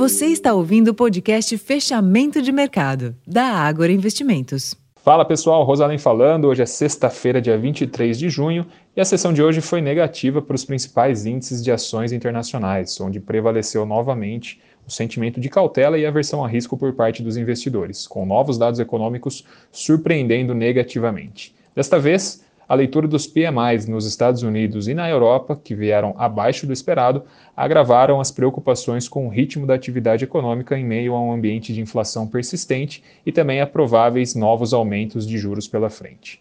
Você está ouvindo o podcast Fechamento de Mercado, da Ágora Investimentos. Fala pessoal, Rosalém falando. Hoje é sexta-feira, dia 23 de junho, e a sessão de hoje foi negativa para os principais índices de ações internacionais, onde prevaleceu novamente o sentimento de cautela e aversão a risco por parte dos investidores, com novos dados econômicos surpreendendo negativamente. Desta vez, a leitura dos PMIs nos Estados Unidos e na Europa, que vieram abaixo do esperado, agravaram as preocupações com o ritmo da atividade econômica em meio a um ambiente de inflação persistente e também a prováveis novos aumentos de juros pela frente.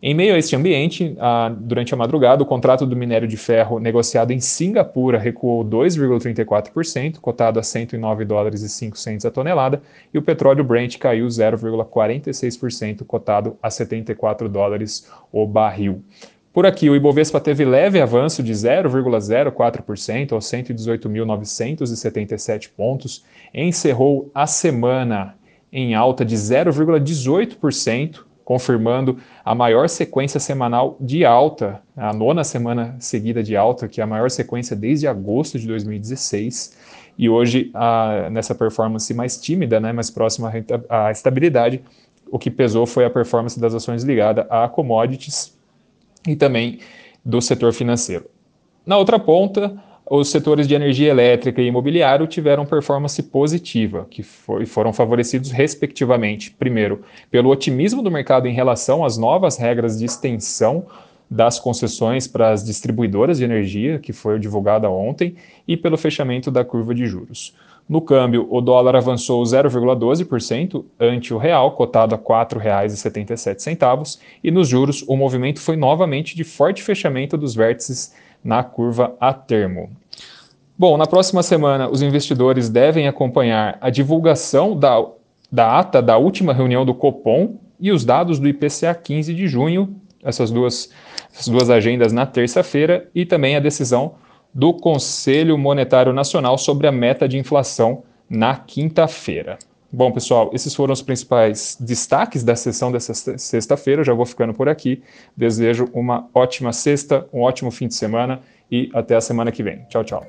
Em meio a este ambiente, durante a madrugada, o contrato do minério de ferro negociado em Singapura recuou 2,34%, cotado a 109 dólares e 5 centos a tonelada, e o petróleo Brent caiu 0,46%, cotado a 74 dólares o barril. Por aqui, o Ibovespa teve leve avanço de 0,04% aos 118.977 pontos, encerrou a semana em alta de 0,18%, confirmando a maior sequência semanal de alta, a nona semana seguida de alta, que é a maior sequência desde agosto de 2016. E hoje, a, nessa performance mais tímida, né, mais próxima à estabilidade, o que pesou foi a performance das ações ligadas a commodities e também do setor financeiro. Na outra ponta, os setores de energia elétrica e imobiliário tiveram performance positiva, que foi, foram favorecidos respectivamente, primeiro, pelo otimismo do mercado em relação às novas regras de extensão das concessões para as distribuidoras de energia, que foi divulgada ontem, e pelo fechamento da curva de juros. No câmbio, o dólar avançou 0,12% ante o real, cotado a R$ 4,77, e nos juros o movimento foi novamente de forte fechamento dos vértices na curva a termo. Bom, na próxima semana, os investidores devem acompanhar a divulgação da, da ata da última reunião do Copom e os dados do IPCA 15 de junho, essas duas, essas duas agendas na terça-feira, e também a decisão do Conselho Monetário Nacional sobre a meta de inflação na quinta-feira. Bom, pessoal, esses foram os principais destaques da sessão dessa sexta-feira. Já vou ficando por aqui. Desejo uma ótima sexta, um ótimo fim de semana e até a semana que vem. Tchau, tchau.